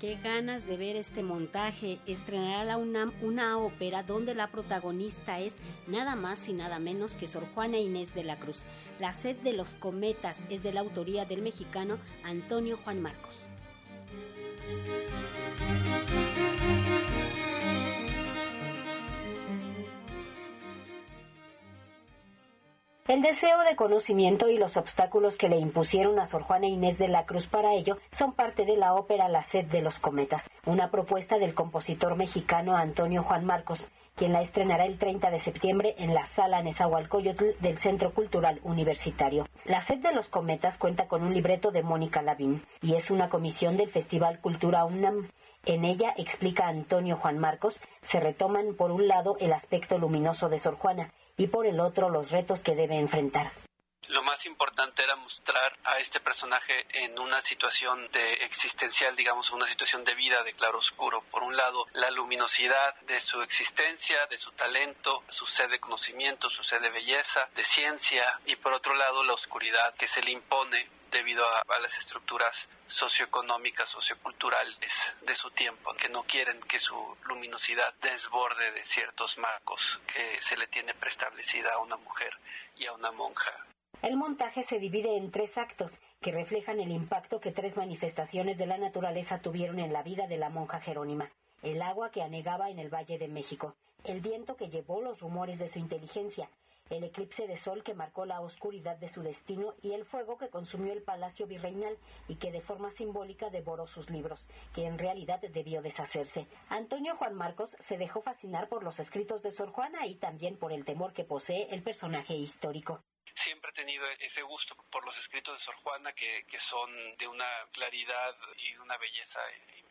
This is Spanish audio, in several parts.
Qué ganas de ver este montaje. Estrenará la UNAM una ópera donde la protagonista es nada más y nada menos que Sor Juana Inés de la Cruz. La sed de los cometas es de la autoría del mexicano Antonio Juan Marcos. El deseo de conocimiento y los obstáculos que le impusieron a Sor Juana Inés de la Cruz para ello son parte de la ópera La sed de los cometas, una propuesta del compositor mexicano Antonio Juan Marcos, quien la estrenará el 30 de septiembre en la sala Nezahualcóyotl del Centro Cultural Universitario. La sed de los cometas cuenta con un libreto de Mónica Lavín y es una comisión del Festival Cultura UNAM. En ella, explica Antonio Juan Marcos, se retoman por un lado el aspecto luminoso de Sor Juana y por el otro los retos que debe enfrentar. Lo más importante era mostrar a este personaje en una situación de existencial, digamos, una situación de vida, de claro oscuro. Por un lado, la luminosidad de su existencia, de su talento, su sed de conocimiento, su sed de belleza, de ciencia, y por otro lado, la oscuridad que se le impone debido a, a, las estructuras socioeconómicas, socioculturales de su tiempo, que no quieren que su luminosidad desborde de ciertos marcos que se le tiene preestablecida a una mujer y a una monja. El montaje se divide en tres actos que reflejan el impacto que tres manifestaciones de la naturaleza tuvieron en la vida de la monja Jerónima. El agua que anegaba en el Valle de México, el viento que llevó los rumores de su inteligencia, el eclipse de sol que marcó la oscuridad de su destino y el fuego que consumió el palacio virreinal y que de forma simbólica devoró sus libros, que en realidad debió deshacerse. Antonio Juan Marcos se dejó fascinar por los escritos de Sor Juana y también por el temor que posee el personaje histórico siempre he tenido ese gusto por los escritos de Sor Juana que, son de una claridad y de una belleza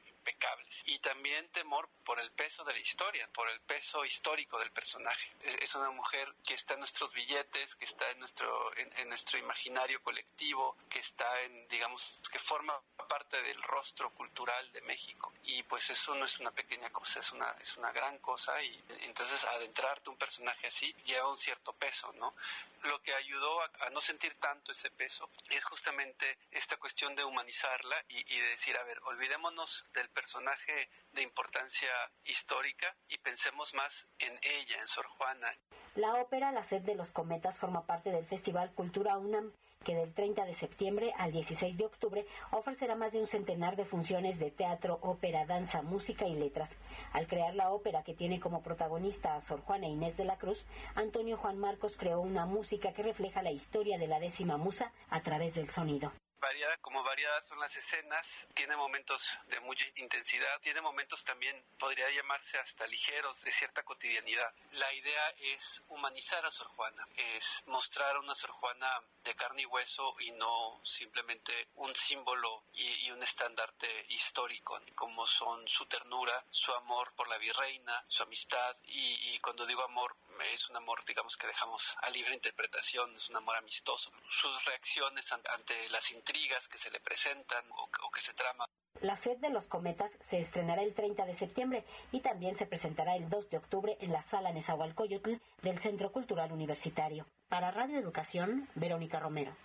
impecables. Y también temor por el peso de la historia, por el peso histórico del personaje. Es una mujer que está en nuestros billetes, que está en nuestro, en, nuestro imaginario colectivo, que está en, digamos, que forma parte del rostro cultural de México. Y pues eso no es una pequeña cosa, es una, es una gran cosa y entonces adentrarte un personaje así lleva un cierto peso, ¿no? Lo que ayudó a, no sentir tanto ese peso es justamente esta cuestión de humanizarla y, y de decir, a ver, olvidémonos del personaje de importancia histórica y pensemos más en ella, en Sor Juana. La ópera La sed de los cometas forma parte del Festival Cultura UNAM que del 30 de septiembre al 16 de octubre ofrecerá más de un centenar de funciones de teatro, ópera, danza, música y letras. Al crear la ópera que tiene como protagonista a Sor Juana Inés de la Cruz, Antonio Juan Marcos creó una música que refleja la historia de la décima musa a través del sonido variada, como variadas son las escenas, tiene momentos de mucha intensidad, tiene momentos también, podría llamarse hasta ligeros, de cierta cotidianidad. La idea es humanizar a Sor Juana, es mostrar a una Sor Juana de carne y hueso y no simplemente un símbolo y, y un estandarte histórico, como son su ternura, su amor por la virreina, su amistad y, y cuando digo amor es un amor, digamos, que dejamos a libre interpretación, es un amor amistoso. Sus reacciones ante las intrigas que se le presentan o, que se traman. La sed de los cometas se estrenará el 30 de septiembre y también se presentará el 2 de octubre en la sala Nezahualcóyotl del Centro Cultural Universitario. Para Radio Educación, Verónica Romero.